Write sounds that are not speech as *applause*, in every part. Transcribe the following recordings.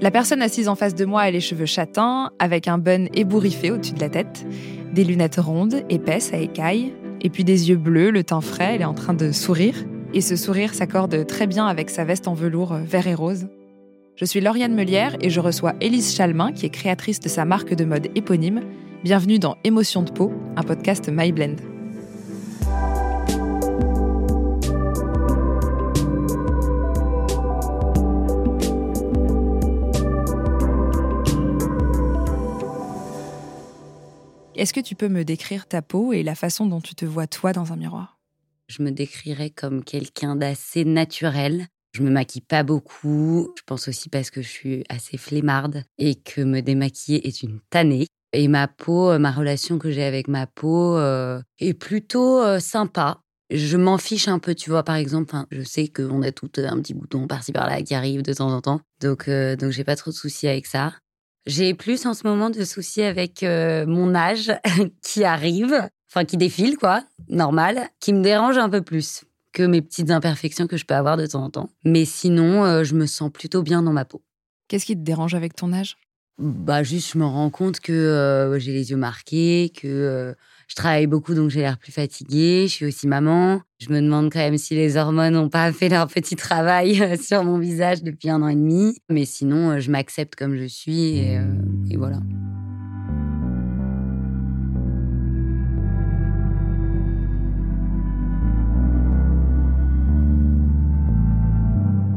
La personne assise en face de moi a les cheveux châtains, avec un bun ébouriffé au-dessus de la tête, des lunettes rondes, épaisses à écailles, et puis des yeux bleus, le teint frais, elle est en train de sourire. Et ce sourire s'accorde très bien avec sa veste en velours vert et rose. Je suis Lauriane Melière et je reçois Élise Chalmin, qui est créatrice de sa marque de mode éponyme. Bienvenue dans Émotion de peau, un podcast MyBlend. Est-ce que tu peux me décrire ta peau et la façon dont tu te vois toi dans un miroir? Je me décrirais comme quelqu'un d'assez naturel. Je me maquille pas beaucoup. Je pense aussi parce que je suis assez flemmarde et que me démaquiller est une tannée. Et ma peau, euh, ma relation que j'ai avec ma peau euh, est plutôt euh, sympa. Je m'en fiche un peu, tu vois, par exemple, je sais qu'on a tout un petit bouton par-ci par-là qui arrive de temps en temps. Donc, donc j'ai pas trop de soucis avec ça. J'ai plus en ce moment de soucis avec euh, mon âge *laughs* qui arrive, enfin qui défile quoi, normal, qui me dérange un peu plus que mes petites imperfections que je peux avoir de temps en temps. Mais sinon, euh, je me sens plutôt bien dans ma peau. Qu'est-ce qui te dérange avec ton âge? Bah juste, je me rends compte que euh, j'ai les yeux marqués, que je travaille beaucoup, donc j'ai l'air plus fatiguée. Je suis aussi maman. Je me demande quand même si les hormones n'ont pas fait leur petit travail euh, *laughs* sur mon visage depuis un an et demi. Mais sinon, euh, je m'accepte comme je suis et, euh, et voilà.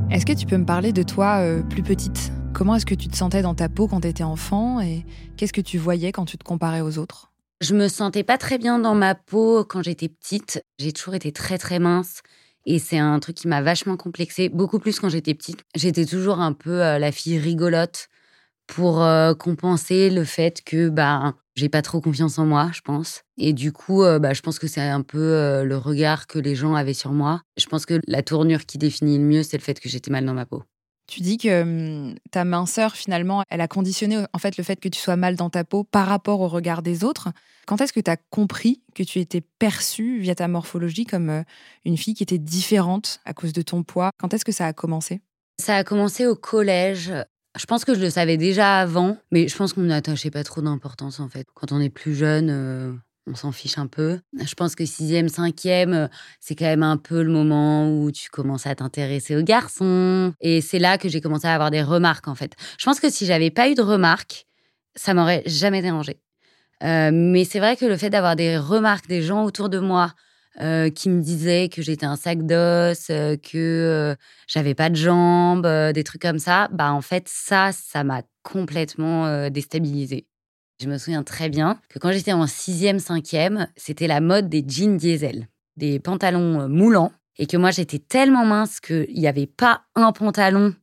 Est-ce que tu peux me parler de toi plus petite? Comment est-ce que tu te sentais dans ta peau quand tu étais enfant et qu'est-ce que tu voyais quand tu te comparais aux autres? Je me sentais pas très bien dans ma peau quand j'étais petite. J'ai toujours été très très mince. Et c'est un truc qui m'a vachement complexé, beaucoup plus quand j'étais petite. J'étais toujours un peu euh, la fille rigolote pour euh, compenser le fait que bah, j'ai pas trop confiance en moi, je pense. Et du coup, euh, bah, je pense que c'est un peu le regard que les gens avaient sur moi. Je pense que la tournure qui définit le mieux, c'est le fait que j'étais mal dans ma peau. Tu dis que hum, ta minceur, finalement, elle a conditionné en fait le fait que tu sois mal dans ta peau par rapport au regard des autres. Quand est-ce que tu as compris que tu étais perçue via ta morphologie comme euh, une fille qui était différente à cause de ton poids? Quand est-ce que ça a commencé? Ça a commencé au collège. Je pense que je le savais déjà avant, mais je pense qu'on n'attachait pas trop d'importance en fait. Quand on est plus jeune, euh, on s'en fiche un peu. Je pense que sixième, cinquième, euh, c'est quand même un peu le moment où tu commences à t'intéresser aux garçons. Et c'est là que j'ai commencé à avoir des remarques, en fait. Je pense que si j'avais pas eu de remarques, ça m'aurait jamais dérangé. Euh, mais c'est vrai que le fait d'avoir des remarques des gens autour de moi euh, qui me disaient que j'étais un sac d'os, que j'avais pas de jambes, des trucs comme ça, bah en fait ça, ça m'a complètement déstabilisée. Je me souviens très bien que quand j'étais en sixième, cinquième, c'était la mode des jeans diesel, des pantalons euh, moulants, et que moi j'étais tellement mince qu'il n'y avait pas un pantalon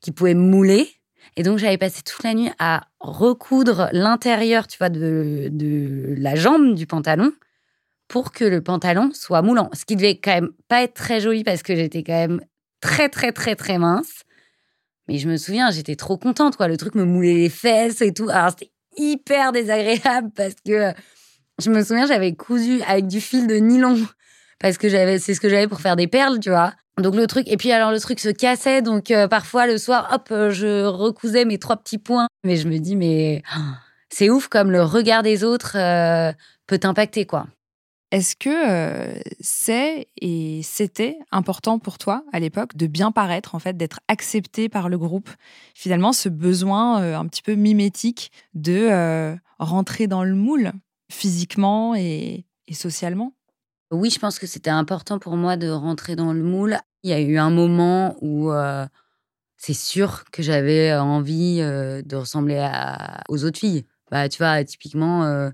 qui pouvait me mouler. Et donc j'avais passé toute la nuit à recoudre l'intérieur, tu vois, de, de la jambe du pantalon pour que le pantalon soit moulant. Ce qui devait quand même pas être très joli parce que j'étais quand même très très très très mince. Mais je me souviens, j'étais trop contente, quoi. Le truc me moulait les fesses et tout. Alors, c'était hyper désagréable parce que je me souviens, j'avais cousu avec du fil de nylon parce que j'avais, c'est ce que j'avais pour faire des perles, tu vois. Donc le truc, et puis alors le truc se cassait, donc euh, parfois le soir, hop, euh, je recousais mes trois petits points. Mais je me dis, mais c'est ouf comme le regard des autres euh, peut t'impacter, quoi. Est-ce que euh, c'est et c'était important pour toi à l'époque de bien paraître, en fait, d'être accepté par le groupe? Finalement, ce besoin euh, un petit peu mimétique de euh, rentrer dans le moule physiquement et, socialement? Oui, je pense que c'était important pour moi de rentrer dans le moule. Il y a eu un moment où c'est sûr que j'avais envie de ressembler aux autres filles. Bah, tu vois, typiquement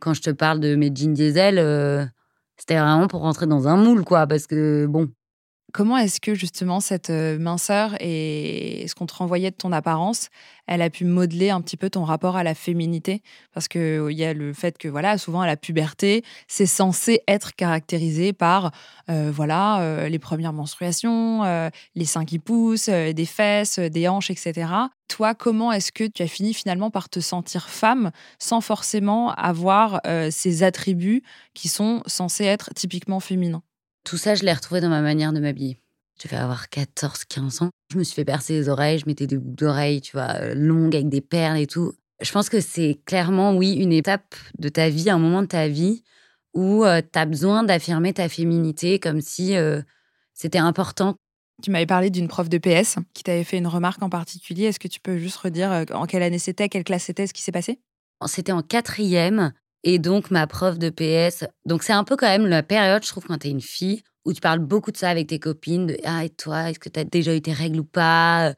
quand je te parle de mes jeans diesel, euh, c'était vraiment pour rentrer dans un moule, quoi. Parce que, bon, Comment est-ce que justement cette euh, minceur et ce qu'on te renvoyait de ton apparence, elle a pu modeler un petit peu ton rapport à la féminité? Parce qu'il euh, y a le fait que voilà, souvent à la puberté, c'est censé être caractérisé par euh, voilà les premières menstruations, les seins qui poussent, des fesses, des hanches, etc. Toi, comment est-ce que tu as fini finalement par te sentir femme sans forcément avoir ces attributs qui sont censés être typiquement féminins? Tout ça, je l'ai retrouvé dans ma manière de m'habiller. Je devais avoir 14, 15 ans. Je me suis fait percer les oreilles, je mettais des boucles d'oreilles, tu vois, euh, longues avec des perles et tout. Je pense que c'est clairement, oui, une étape de ta vie, un moment de ta vie où euh, tu as besoin d'affirmer ta féminité comme si euh, c'était important. Tu m'avais parlé d'une prof de PS qui t'avait fait une remarque en particulier. Est-ce que tu peux juste redire en quelle année c'était, quelle classe c'était, ce qui s'est passé? C'était en quatrième. Et donc, ma prof de PS. Donc, c'est un peu quand même la période, je trouve, quand t'es une fille, où tu parles beaucoup de ça avec tes copines, de Ah, et toi, est-ce que t'as déjà eu tes règles ou pas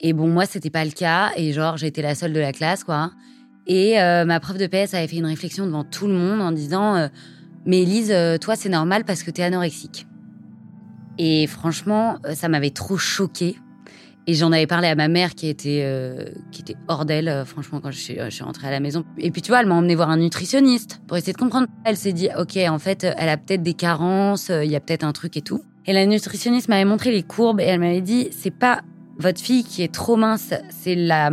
Et bon, moi, c'était pas le cas. Et genre, j'étais la seule de la classe, quoi. Et euh, ma prof de PS avait fait une réflexion devant tout le monde en disant euh, Mais Elise, euh, toi, c'est normal parce que t'es anorexique. Et franchement, ça m'avait trop choquée. Et j'en avais parlé à ma mère qui était, euh, qui était hors d'elle, euh, franchement, quand je suis, je suis, rentrée à la maison. Et puis, tu vois, elle m'a emmenée voir un nutritionniste pour essayer de comprendre. Elle s'est dit, OK, en fait, elle a peut-être des carences, euh, il y a peut-être un truc et tout. Et la nutritionniste m'avait montré les courbes et elle m'avait dit, c'est pas votre fille qui est trop mince, c'est la,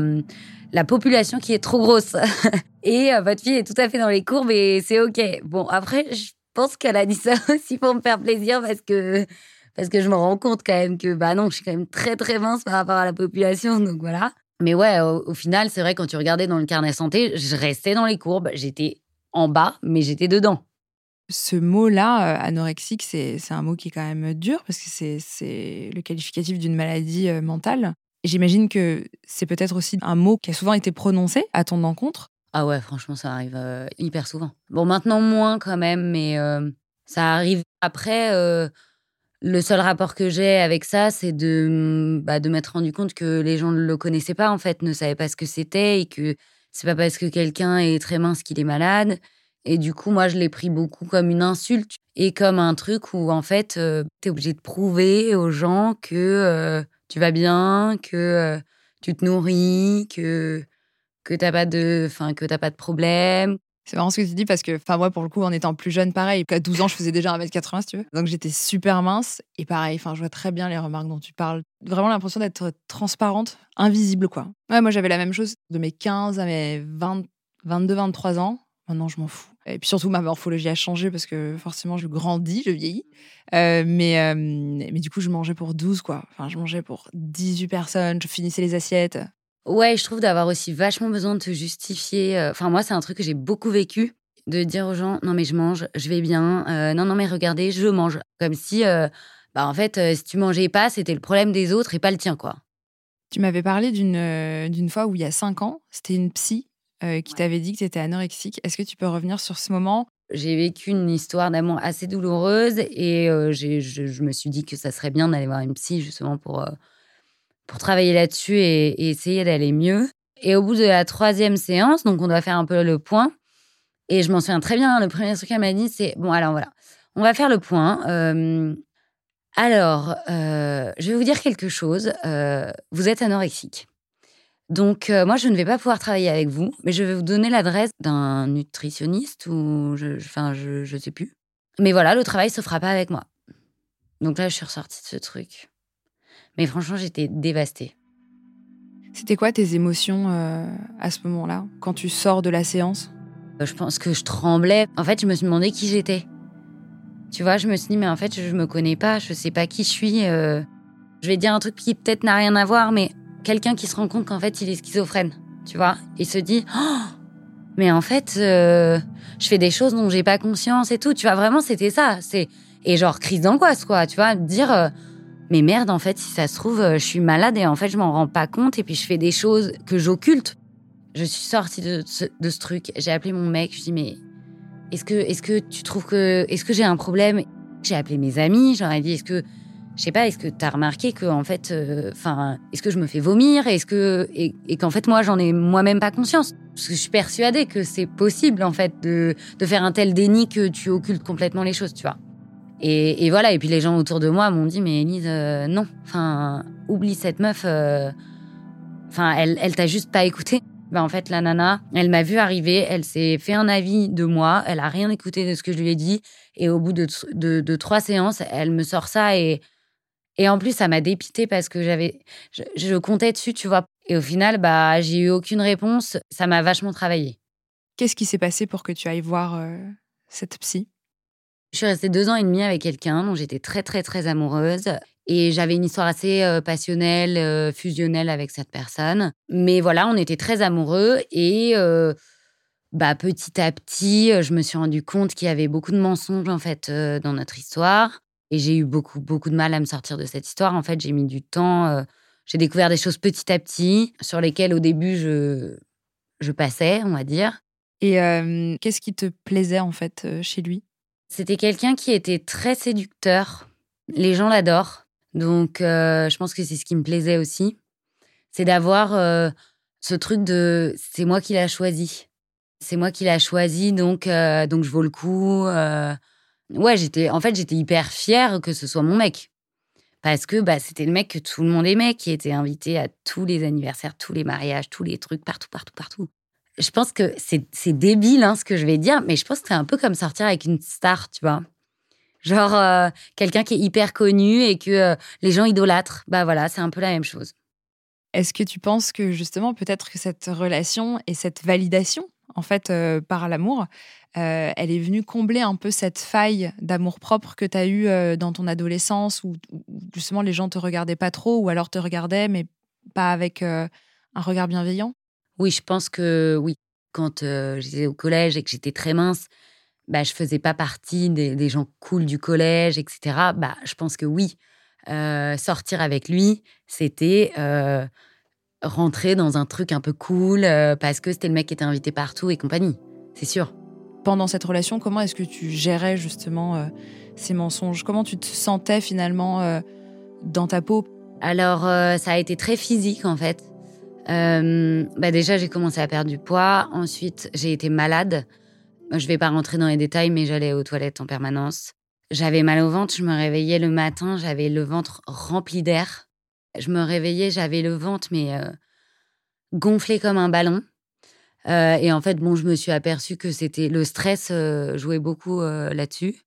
la population qui est trop grosse. *laughs* et votre fille est tout à fait dans les courbes et c'est OK. Bon, après, je pense qu'elle a dit ça *laughs* aussi pour me faire plaisir parce que parce que je me rends compte quand même que bah non, je suis quand même très très mince par rapport à la population, donc voilà. Mais ouais, au, final, c'est vrai quand tu regardais dans le carnet santé, je restais dans les courbes, j'étais en bas, mais j'étais dedans. Ce mot-là, euh, anorexique, c'est un mot qui est quand même dur parce que c'est le qualificatif d'une maladie euh, mentale. J'imagine que c'est peut-être aussi un mot qui a souvent été prononcé à ton encontre. Ah ouais, franchement, ça arrive euh, hyper souvent. Bon, maintenant moins quand même, mais ça arrive après le seul rapport que j'ai avec ça, c'est de, mm, bah, de m'être rendu compte que les gens ne le connaissaient pas, en fait, ne savaient pas ce que c'était et que c'est pas parce que quelqu'un est très mince qu'il est malade. Et du coup, moi, je l'ai pris beaucoup comme une insulte et comme un truc où, en fait, euh, tu es obligé de prouver aux gens que euh, tu vas bien, que euh, tu te nourris, que, que tu n'as pas, de, pas de problème, c'est marrant ce que tu dis parce que, enfin, moi, pour le coup, en étant plus jeune, pareil, à 12 ans, je faisais déjà 1m80, si tu veux. Donc, j'étais super mince. Et pareil, enfin, je vois très bien les remarques dont tu parles. Vraiment l'impression d'être transparente, invisible, quoi. Ouais, moi, j'avais la même chose de mes 15 à mes 20, 22, 23 ans. Maintenant, je m'en fous. Et puis surtout, ma morphologie a changé parce que forcément, je grandis, je vieillis. Euh, mais, euh, mais du coup, je mangeais pour 12, quoi. Enfin, je mangeais pour 18 personnes, je finissais les assiettes. Ouais, je trouve d'avoir aussi vachement besoin de te justifier. Euh, enfin, moi, c'est un truc que j'ai beaucoup vécu, de dire aux gens non mais je mange, je vais bien. Euh, non non mais regardez, je mange. Comme si, euh, bah en fait, si tu mangeais pas, c'était le problème des autres et pas le tien quoi. Tu m'avais parlé d'une d'une fois où il y a cinq ans, c'était une psy qui t'avait dit que tu étais anorexique. Est-ce que tu peux revenir sur ce moment? J'ai vécu une histoire d'amour assez douloureuse et je, je, me suis dit que ça serait bien d'aller voir une psy justement pour pour travailler là-dessus et, essayer d'aller mieux. Et au bout de la troisième séance, donc on doit faire un peu le point. Et je m'en souviens très bien, le premier truc qu'elle m'a dit, c'est bon, alors voilà, on va faire le point. Euh, alors, euh, je vais vous dire quelque chose. Euh, vous êtes anorexique. Donc, moi, je ne vais pas pouvoir travailler avec vous, mais je vais vous donner l'adresse d'un nutritionniste ou, je, enfin, je, je sais plus. Mais voilà, le travail se fera pas avec moi. Donc là, je suis ressortie de ce truc. Mais franchement, j'étais dévastée. C'était quoi tes émotions euh, à ce moment-là, quand tu sors de la séance? Euh, Je pense que je tremblais. En fait, je me suis demandé qui j'étais. Tu vois, je me suis dit, mais en fait, je me connais pas, je sais pas qui je suis. Euh. Je vais dire un truc qui peut-être n'a rien à voir, mais quelqu'un qui se rend compte qu'en fait, il est schizophrène. Tu vois Il se dit, oh, mais en fait, je fais des choses dont j'ai pas conscience et tout. Tu vois, vraiment, c'était ça. C'est Et genre, crise d'angoisse, quoi. Tu vois, dire mais merde, en fait, si ça se trouve, euh, je suis malade et en fait, je m'en rends pas compte et puis je fais des choses que j'occulte. Je suis sortie de ce, truc. J'ai appelé mon mec. Je dis mais est-ce que est-ce que tu trouves que est-ce que j'ai un problème? J'ai appelé mes amis. J'aurais dit est-ce que je sais pas, est-ce que tu as remarqué que en fait, euh, enfin, est-ce que je me fais vomir? Est-ce que et, et qu'en fait moi j'en ai moi-même pas conscience Parce que je suis persuadée que c'est possible en fait de de faire un tel déni que tu occultes complètement les choses, tu vois. Et, voilà, et puis les gens autour de moi m'ont dit, mais Elise, euh, non, enfin, oublie cette meuf, euh, enfin, elle, elle t'a juste pas écouté. Ben, en fait, la nana, elle m'a vu arriver, elle s'est fait un avis de moi, elle a rien écouté de ce que je lui ai dit, et au bout de, de, trois séances, elle me sort ça, et, et en plus, ça m'a dépité parce que j'avais, je, comptais dessus, tu vois. Et au final, bah, j'ai eu aucune réponse, ça m'a vachement travaillé. Qu'est-ce qui s'est passé pour que tu ailles voir euh, cette psy? Je suis restée deux ans et demi avec quelqu'un dont j'étais très très très amoureuse Et j'avais une histoire assez passionnelle, fusionnelle avec cette personne. Mais voilà, on était très amoureux et bah, petit à petit, je me suis rendu compte qu'il y avait beaucoup de mensonges en fait dans notre histoire. Et j'ai eu beaucoup, beaucoup de mal à me sortir de cette histoire. En fait, j'ai mis du temps. j'ai découvert des choses petit à petit sur lesquelles au début je, je passais, on va dire. Et qu'est-ce qui te plaisait en fait chez lui? C'était quelqu'un qui était très séducteur. Les gens l'adorent. Donc, je pense que c'est ce qui me plaisait aussi. C'est d'avoir ce truc de c'est moi qui l'a choisi. C'est moi qui l'a choisi, donc, donc je vaux le coup. Ouais, j'étais, en fait, j'étais hyper fière que ce soit mon mec. Parce que bah, c'était le mec que tout le monde aimait, qui était invité à tous les anniversaires, tous les mariages, tous les trucs, partout, partout, partout. Je pense que c'est débile hein, ce que je vais dire, mais je pense que c'est un peu comme sortir avec une star, tu vois. Genre quelqu'un qui est hyper connu et que les gens idolâtrent. Bah voilà, c'est un peu la même chose. Est-ce que tu penses que justement, peut-être que cette relation et cette validation en fait, euh, par l'amour, euh, elle est venue combler un peu cette faille d'amour propre que tu as eue euh, dans ton adolescence, où, justement les gens te regardaient pas trop, ou alors te regardaient, mais pas avec un regard bienveillant? Oui, je pense que oui. Quand j'étais au collège et que j'étais très mince, bah, je faisais pas partie des, des, gens cool du collège, etc. Bah, je pense que oui. sortir avec lui, c'était rentrer dans un truc un peu cool euh, parce que c'était le mec qui était invité partout et compagnie. C'est sûr. Pendant cette relation, comment est-ce que tu gérais justement ces mensonges? Comment tu te sentais finalement dans ta peau? Alors, ça a été très physique en fait. Bah déjà, j'ai commencé à perdre du poids. Ensuite, j'ai été malade. Je vais pas rentrer dans les détails, mais j'allais aux toilettes en permanence. J'avais mal au ventre. Je me réveillais le matin, j'avais le ventre rempli d'air. Je me réveillais, j'avais le ventre, mais euh, gonflé comme un ballon. Euh, et en fait, bon, je me suis aperçue que c'était le stress euh, jouait beaucoup là-dessus.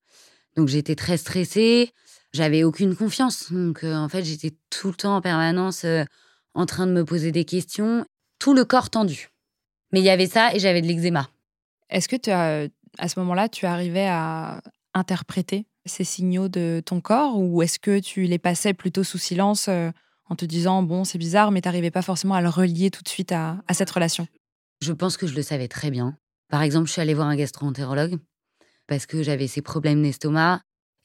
Donc j'étais très stressée, j'avais aucune confiance. Donc en fait, j'étais tout le temps en permanence en train de me poser des questions, tout le corps tendu. Mais il y avait ça et j'avais de l'eczéma. Est-ce que tu as, à ce moment-là, tu arrivais à interpréter ces signaux de ton corps ou est-ce que tu les passais plutôt sous silence en te disant bon c'est bizarre mais t'arrivais pas forcément à le relier tout de suite à, cette relation? Je pense que je le savais très bien. Par exemple, je suis allée voir un gastro-entérologue parce que j'avais ces problèmes d'estomac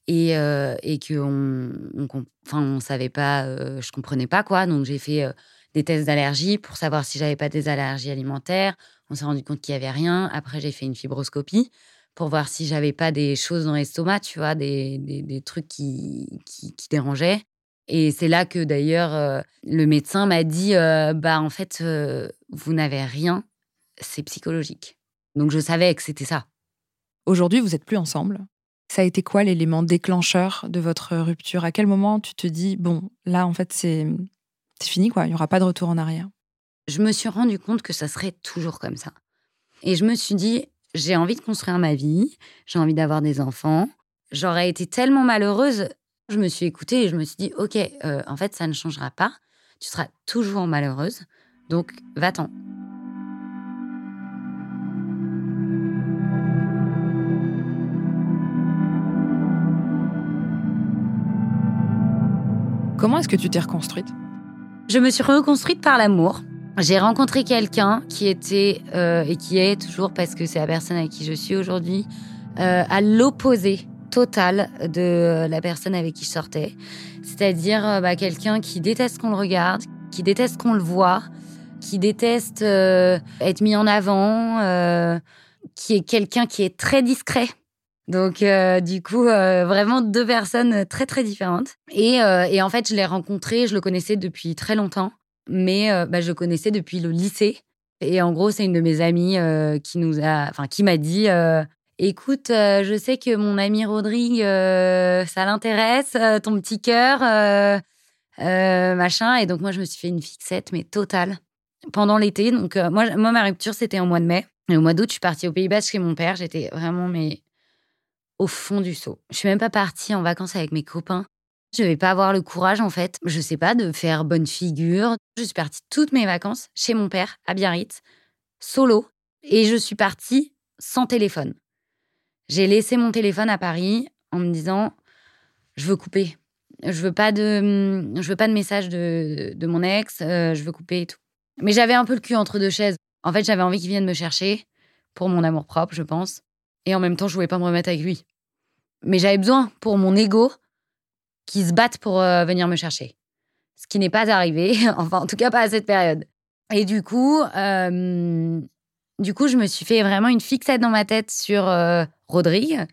et, euh, et que on, enfin, on savait pas, euh, je comprenais pas quoi. Donc j'ai fait euh, des tests d'allergie pour savoir si j'avais pas des allergies alimentaires. On s'est rendu compte qu'il y avait rien. Après j'ai fait une fibroscopie pour voir si j'avais pas des choses dans l'estomac, tu vois, des, des, trucs qui, qui, dérangeaient. Et c'est là que d'ailleurs le médecin m'a dit bah en fait vous n'avez rien, c'est psychologique. Donc je savais que c'était ça. Aujourd'hui, vous êtes plus ensemble. Ça a été quoi l'élément déclencheur de votre rupture? À quel moment tu te dis bon, là en fait c'est fini quoi, il n'y aura pas de retour en arrière? Je me suis rendu compte que ça serait toujours comme ça. Et je me suis dit j'ai envie de construire ma vie, j'ai envie d'avoir des enfants. J'aurais été tellement malheureuse je me suis écoutée et je me suis dit, ok, euh, en fait, ça ne changera pas. Tu seras toujours malheureuse. Donc, va-t'en. Comment est-ce que tu t'es reconstruite? Je me suis reconstruite par l'amour. J'ai rencontré quelqu'un qui était euh, et qui est toujours, parce que c'est la personne avec qui je suis aujourd'hui, euh, à l'opposé totale de la personne avec qui je sortais. C'est-à-dire euh, bah, quelqu'un qui déteste qu'on le regarde, qui déteste qu'on le voit, qui déteste être mis en avant, qui est quelqu'un qui est très discret. Donc du coup, vraiment deux personnes très très différentes. Et, et en fait, je l'ai rencontré, je le connaissais depuis très longtemps, mais bah, je le connaissais depuis le lycée. Et en gros, c'est une de mes amies qui nous a, enfin, qui m'a dit écoute, euh, je sais que mon ami Rodrigue, euh, ça l'intéresse, euh, ton petit cœur, machin. Et donc, moi, je me suis fait une fixette, mais totale, pendant l'été. Donc, moi, moi, ma rupture, c'était en mois de mai. Et au mois d'août, je suis partie au Pays Basque chez mon père. J'étais vraiment, mais au fond du seau. Je suis même pas partie en vacances avec mes copains. Je vais pas avoir le courage, en fait, je sais pas, de faire bonne figure. Je suis partie toutes mes vacances chez mon père, à Biarritz, solo. Et je suis partie sans téléphone. J'ai laissé mon téléphone à Paris en me disant, je veux couper. je veux pas de, je veux pas de message de, de mon ex, je veux couper et tout. Mais j'avais un peu le cul entre deux chaises. En fait, j'avais envie qu'il vienne me chercher pour mon amour propre, je pense. Et en même temps, je voulais pas me remettre avec lui. Mais j'avais besoin pour mon ego qu'il se batte pour venir me chercher. Ce qui n'est pas arrivé, *laughs* enfin en tout cas pas à cette période. Et du coup, du coup, je me suis fait vraiment une fixette dans ma tête sur Rodrigue.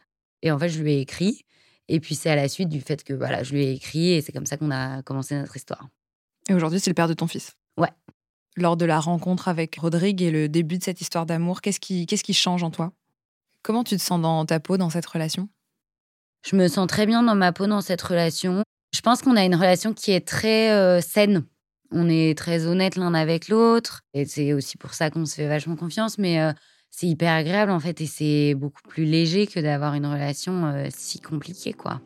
Et en fait, je lui ai écrit. Et puis, c'est à la suite du fait que voilà, je lui ai écrit et c'est comme ça qu'on a commencé notre histoire. Et aujourd'hui, c'est le père de ton fils Ouais. Lors de la rencontre avec Rodrigue et le début de cette histoire d'amour, qu'est-ce qui, qu'est-ce qui change en toi? Comment tu te sens dans ta peau dans cette relation? Je me sens très bien dans ma peau dans cette relation. Je pense qu'on a une relation qui est très euh, saine. On est très honnête l'un avec l'autre. Et c'est aussi pour ça qu'on se fait vachement confiance. Mais euh, c'est hyper agréable en fait et c'est beaucoup plus léger que d'avoir une relation euh, si compliquée quoi.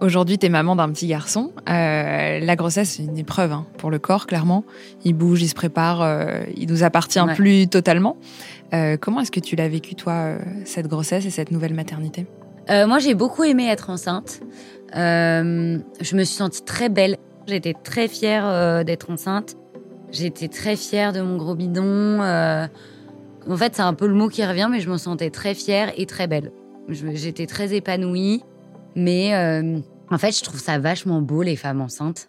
Aujourd'hui, tu es maman d'un petit garçon. Euh, la grossesse, c'est une épreuve hein, pour le corps, clairement. Il bouge, il se prépare, euh, il nous appartient plus totalement. comment est-ce que tu l'as vécu, toi, cette grossesse et cette nouvelle maternité? Moi, j'ai beaucoup aimé être enceinte. je me suis sentie très belle. J'étais très fière d'être enceinte. J'étais très fière de mon gros bidon. Euh, en fait, c'est un peu le mot qui revient, mais je me sentais très fière et très belle. J'étais très épanouie, mais euh, en fait, je trouve ça vachement beau, les femmes enceintes.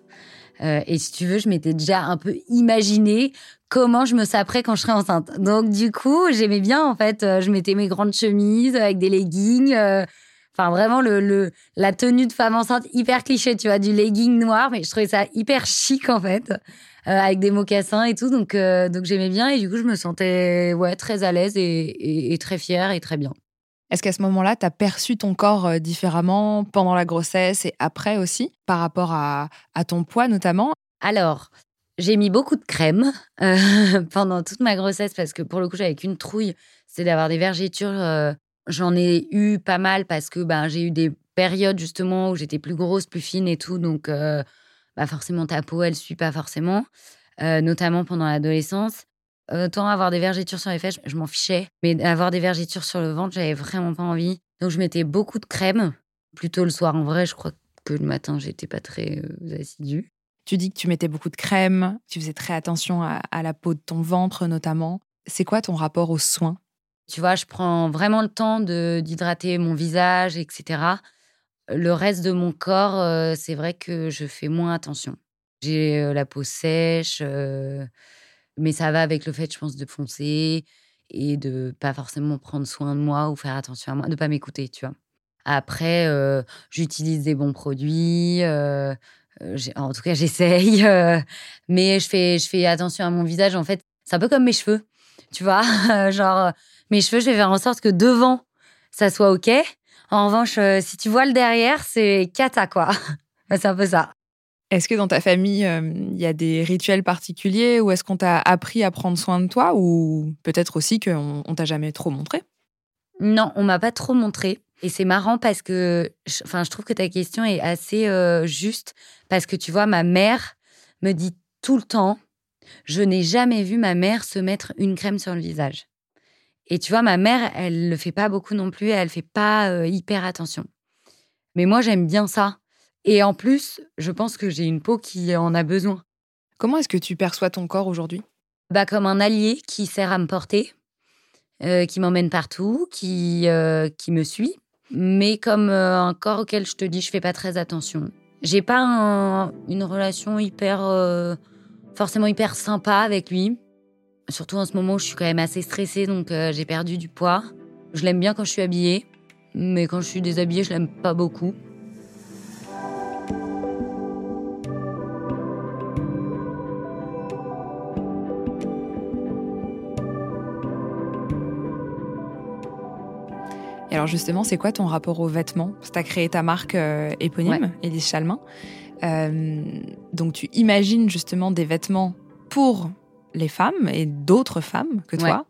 Euh, et si tu veux, je m'étais déjà un peu imaginé comment je me saperais quand je serais enceinte. Donc, du coup, j'aimais bien, en fait, je mettais mes grandes chemises avec des leggings. Enfin, vraiment, le, la tenue de femme enceinte hyper cliché, tu vois, du legging noir, mais je trouvais ça hyper chic, en fait. Euh, avec des mocassins et tout. Donc, euh, donc j'aimais bien et du coup, je me sentais ouais, très à l'aise et, très fière et très bien. Est-ce qu'à ce, moment-là, tu as perçu ton corps euh, différemment pendant la grossesse et après aussi, par rapport à, ton poids notamment? Alors, j'ai mis beaucoup de crème *laughs* pendant toute ma grossesse parce que pour le coup, j'avais qu'une trouille, c'est d'avoir des vergetures. J'en ai eu pas mal parce que ben, j'ai eu des périodes justement où j'étais plus grosse, plus fine et tout. Donc, bah forcément ta peau, elle suit pas forcément, euh, notamment pendant l'adolescence. Autant avoir des vergetures sur les fesses, je m'en fichais, mais avoir des vergetures sur le ventre, j'avais vraiment pas envie. Donc je mettais beaucoup de crème, plutôt le soir. En vrai, je crois que le matin, j'étais pas très euh, assidue. Tu dis que tu mettais beaucoup de crème, tu faisais très attention à, à la peau de ton ventre notamment. C'est quoi ton rapport aux soins? Tu vois, je prends vraiment le temps d'hydrater mon visage, etc. Le reste de mon corps, euh, c'est vrai que je fais moins attention. J'ai euh, la peau sèche, euh, mais ça va avec le fait, je pense, de foncer et de pas forcément prendre soin de moi ou faire attention à moi, de pas m'écouter, tu vois. Après, j'utilise des bons produits. en tout cas, *laughs* j'essaye. mais je fais, je fais attention à mon visage. En fait, c'est un peu comme mes cheveux. Tu vois, *laughs* genre, mes cheveux, je vais faire en sorte que devant, ça soit OK. En revanche, si tu vois le derrière, c'est cata, quoi. *laughs* c'est un peu ça. Est-ce que dans ta famille, euh, il y a des rituels particuliers ou est-ce qu'on t'a appris à prendre soin de toi ou peut-être aussi qu'on on t'a jamais trop montré? Non, on m'a pas trop montré. Et c'est marrant parce que, enfin, je trouve que ta question est assez euh, juste parce que tu vois, ma mère me dit tout le temps, je n'ai jamais vu ma mère se mettre une crème sur le visage. Et tu vois, ma mère, elle le fait pas beaucoup non plus, elle fait pas euh, hyper attention. Mais moi, j'aime bien ça. Et en plus, je pense que j'ai une peau qui en a besoin. Comment est-ce que tu perçois ton corps aujourd'hui? Bah comme un allié qui sert à me porter, euh, qui m'emmène partout, qui euh, qui me suit, mais comme un corps auquel je te dis, je fais pas très attention. J'ai pas une relation hyper forcément hyper sympa avec lui. Surtout en ce moment où je suis quand même assez stressée, donc euh, j'ai perdu du poids. Je l'aime bien quand je suis habillée, mais quand je suis déshabillée, je l'aime pas beaucoup. Alors justement, c'est quoi ton rapport aux vêtements? Tu as créé ta marque euh, éponyme, Elise Chalmin. Euh, donc tu imagines justement des vêtements pour les femmes et d'autres femmes que toi.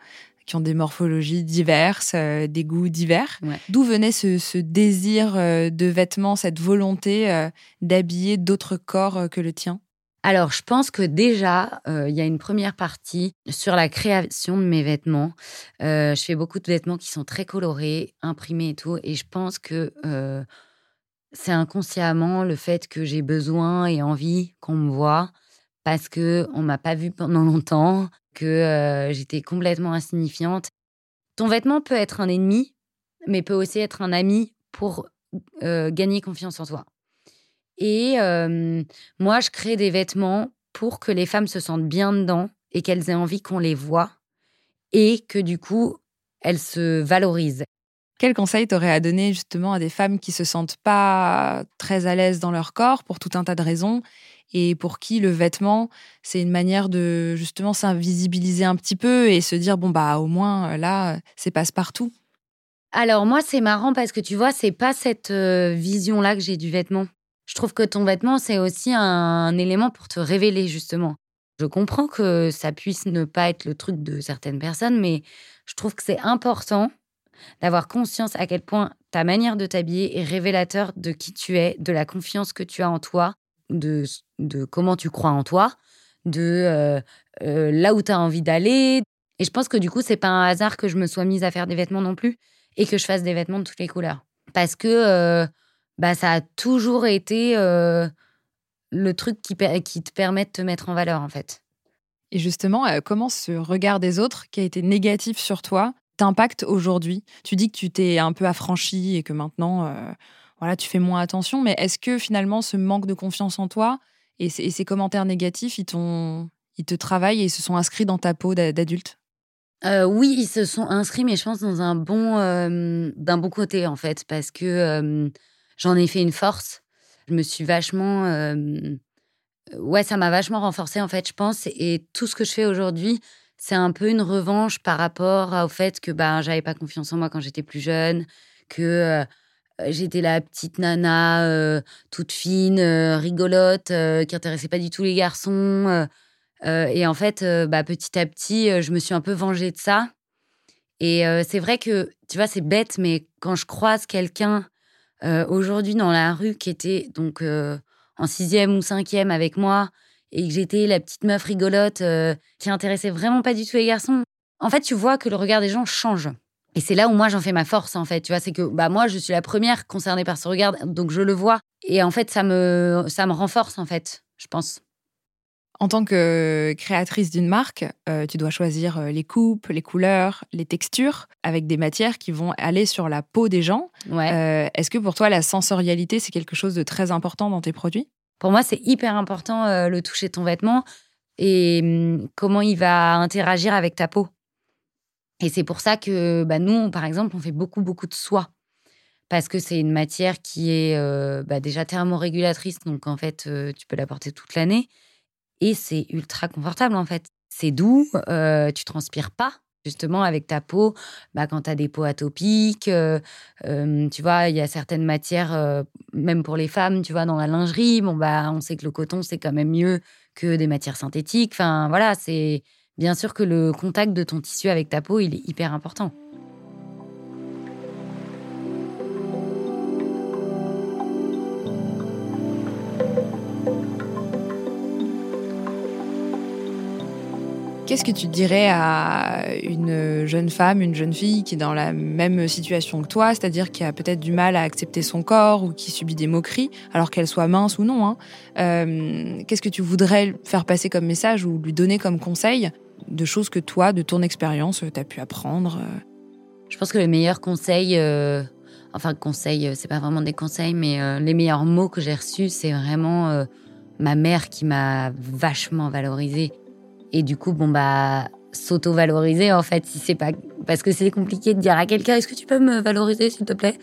qui ont des morphologies diverses, euh, des goûts divers. D'où venait ce, désir de vêtements, cette volonté d'habiller d'autres corps que le tien? Alors, je pense que déjà, il y a une première partie sur la création de mes vêtements. je fais beaucoup de vêtements qui sont très colorés, imprimés et tout. Et je pense que c'est inconsciemment le fait que j'ai besoin et envie qu'on me voit parce que on m'a pas vue pendant *laughs* longtemps, que euh, j'étais complètement insignifiante. Ton vêtement peut être un ennemi, mais peut aussi être un ami pour euh, gagner confiance en toi. Et moi, je crée des vêtements pour que les femmes se sentent bien dedans et qu'elles aient envie qu'on les voit et que du coup, elles se valorisent. Quel conseil t'aurais à donner justement à des femmes qui se sentent pas très à l'aise dans leur corps pour tout un tas de raisons et pour qui le vêtement c'est une manière de justement s'invisibiliser un petit peu et se dire bon bah au moins là c'est passe-partout? Alors moi c'est marrant parce que tu vois c'est pas cette euh, vision là que j'ai du vêtement. Je trouve que ton vêtement c'est aussi un élément pour te révéler justement. Je comprends que ça puisse ne pas être le truc de certaines personnes mais je trouve que c'est important d'avoir conscience à quel point ta manière de t'habiller est révélateur de qui tu es, de la confiance que tu as en toi, de, de comment tu crois en toi, de euh, euh, là où tu as envie d'aller. Et je pense que du coup, c'est pas un hasard que je me sois mise à faire des vêtements non plus et que je fasse des vêtements de toutes les couleurs. Parce que euh, bah, ça a toujours été le truc qui, qui te permet de te mettre en valeur, en fait. Et justement, comment ce regard des autres qui a été négatif sur toi t'impacte aujourd'hui? Tu dis que tu t'es un peu affranchi et que maintenant, euh, voilà, tu fais moins attention, mais est-ce que finalement ce manque de confiance en toi et, ces commentaires négatifs, ils, ils te travaillent et ils se sont inscrits dans ta peau d'adulte? Euh, oui, ils se sont inscrits, mais je pense dans un bon, euh, d'un bon côté en fait, parce que j'en ai fait une force. Je me suis vachement, ouais, ça m'a vachement renforcée en fait, je pense. Et tout ce que je fais aujourd'hui, c'est un peu une revanche par rapport au fait que ben j'avais pas confiance en moi quand j'étais plus jeune, que euh, j'étais la petite nana euh, toute fine, euh, rigolote, qui intéressait pas du tout les garçons. et en fait, bah, petit à petit, je me suis un peu vengée de ça. Et c'est vrai que, tu vois, c'est bête, mais quand je croise quelqu'un aujourd'hui dans la rue qui était donc en sixième ou cinquième avec moi, et que j'étais la petite meuf rigolote euh, qui intéressait vraiment pas du tout les garçons. En fait, tu vois que le regard des gens change. Et c'est là où moi j'en fais ma force en fait, tu vois, c'est que bah moi je suis la première concernée par ce regard, donc je le vois et en fait ça me ça me renforce en fait, je pense. En tant que créatrice d'une marque, euh, tu dois choisir euh, les coupes, les couleurs, les textures, avec des matières qui vont aller sur la peau des gens. Ouais. Est-ce que pour toi, la sensorialité, c'est quelque chose de très important dans tes produits? Pour moi, c'est hyper important euh, le toucher de ton vêtement et hum, comment il va interagir avec ta peau. Et c'est pour ça que bah, nous, par exemple, on fait beaucoup, beaucoup de soie. Parce que c'est une matière qui est euh, bah, déjà thermorégulatrice, donc en fait, euh, tu peux la porter toute l'année. Et c'est ultra confortable, en fait. C'est doux, tu transpires pas, justement avec ta peau, bah, quand tu as des peaux atopiques, euh, euh, tu vois, il y a certaines matières, euh, même pour les femmes, tu vois, dans la lingerie, bon, bah, on sait que le coton, c'est quand même mieux que des matières synthétiques. Enfin, voilà, c'est bien sûr que le contact de ton tissu avec ta peau, il est hyper important. Qu'est-ce que tu dirais à une jeune femme, une jeune fille qui est dans la même situation que toi, c'est-à-dire qui a peut-être du mal à accepter son corps ou qui subit des moqueries, alors qu'elle soit mince ou non hein. euh, Qu'est-ce que tu voudrais faire passer comme message ou lui donner comme conseil de choses que toi, de ton expérience, tu as pu apprendre Je pense que le meilleur conseil, euh, enfin conseil, c'est pas vraiment des conseils, mais euh, les meilleurs mots que j'ai reçus, c'est vraiment ma mère qui m'a vachement valorisée et du coup, bon, bah, s'auto-valoriser, en fait, si c'est pas. Parce que c'est compliqué de dire à quelqu'un, est-ce que tu peux me valoriser, s'il te plaît?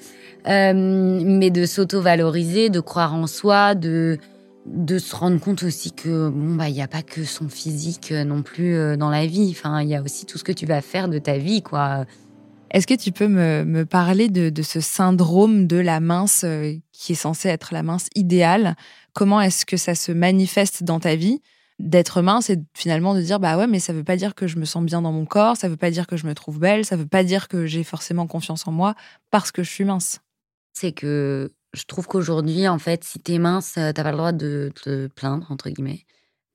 Euh, Mais de s'auto-valoriser, de croire en soi, de de se rendre compte aussi que bon bah il y a pas que son physique euh, non plus euh, dans la vie. Enfin il y a aussi tout ce que tu vas faire de ta vie quoi. Est-ce que tu peux me, me parler de, de, ce syndrome de la mince qui est censé être la mince idéale? Comment est-ce que ça se manifeste dans ta vie? D'être mince et finalement de dire bah ouais mais ça veut pas dire que je me sens bien dans mon corps, ça veut pas dire que je me trouve belle, ça veut pas dire que j'ai forcément confiance en moi parce que je suis mince. C'est que je trouve qu'aujourd'hui en fait si t'es mince t'as pas le droit de te plaindre entre guillemets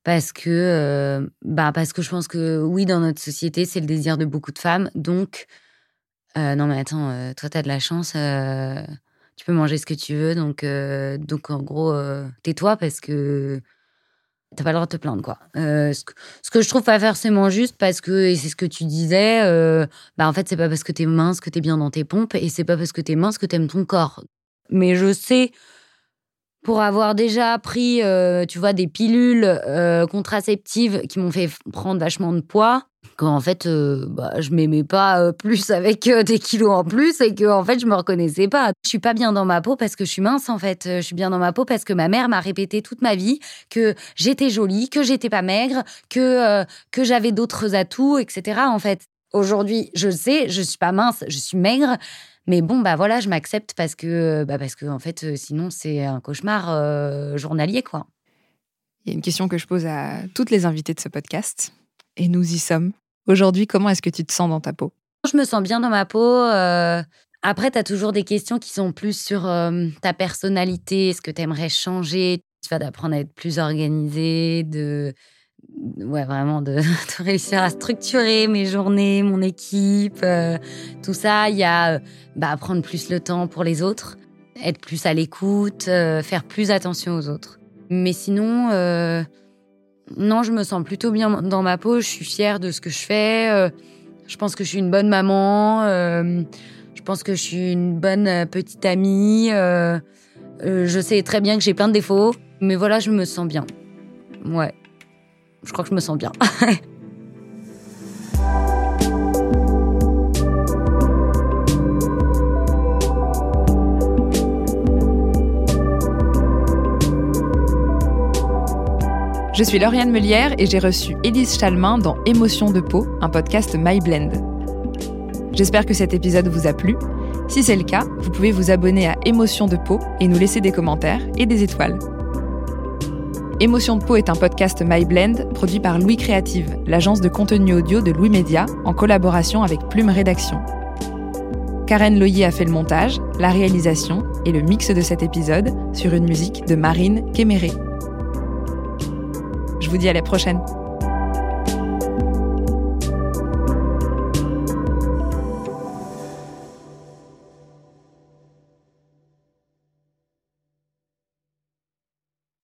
parce que euh, bah parce que je pense que oui dans notre société c'est le désir de beaucoup de femmes donc euh, non mais attends euh, toi t'as de la chance tu peux manger ce que tu veux. Donc, euh, donc en gros, euh, tais-toi parce que t'as pas le droit de te plaindre, quoi. Euh, ce, que, je trouve pas forcément juste parce que, et c'est ce que tu disais, bah en fait, c'est pas parce que t'es mince que t'es bien dans tes pompes et c'est pas parce que t'es mince que t'aimes ton corps. Mais je sais pour avoir déjà pris, tu vois, des pilules contraceptives qui m'ont fait prendre vachement de poids, qu'en fait, euh, bah, je m'aimais pas euh, plus avec euh, des kilos en plus et que en fait, je me reconnaissais pas. Je suis pas bien dans ma peau parce que je suis mince en fait. Je suis bien dans ma peau parce que ma mère m'a répété toute ma vie que j'étais jolie, que j'étais pas maigre, que que j'avais d'autres atouts, etc. En fait, aujourd'hui, je le sais, je suis pas mince, je suis maigre. Mais bon, bah voilà, je m'accepte parce que, bah parce que en fait, sinon, c'est un cauchemar journalier, quoi. Il y a une question que je pose à toutes les invitées de ce podcast, et nous y sommes. Aujourd'hui, comment est-ce que tu te sens dans ta peau? Je me sens bien dans ma peau. Euh, après, tu as toujours des questions qui sont plus sur euh, ta personnalité, ce que tu aimerais changer? Tu vas d'apprendre à être plus organisé, de ouais vraiment *laughs* de, réussir à structurer mes journées, mon équipe, euh, tout ça. Il y a bah, prendre plus le temps pour les autres, être plus à l'écoute, faire plus attention aux autres. Mais sinon, non, je me sens plutôt bien dans ma peau. Je suis fière de ce que je fais. Euh, je pense que je suis une bonne maman. Euh, je pense que je suis une bonne euh, petite amie. je sais très bien que j'ai plein de défauts. Mais voilà, je me sens bien. Ouais. Je crois que je me sens bien. *laughs* Je suis Lauriane Melière et j'ai reçu Élise Chalmin dans Émotion de peau, un podcast My Blend. J'espère que cet épisode vous a plu. Si c'est le cas, vous pouvez vous abonner à Émotion de peau et nous laisser des commentaires et des étoiles. Émotion de peau est un podcast My Blend produit par Louis Créative, l'agence de contenu audio de Louis Média, en collaboration avec Plume Rédaction. Karen Loyer a fait le montage, la réalisation et le mix de cet épisode sur une musique de Marine Kéméré. Je vous dis à la prochaine.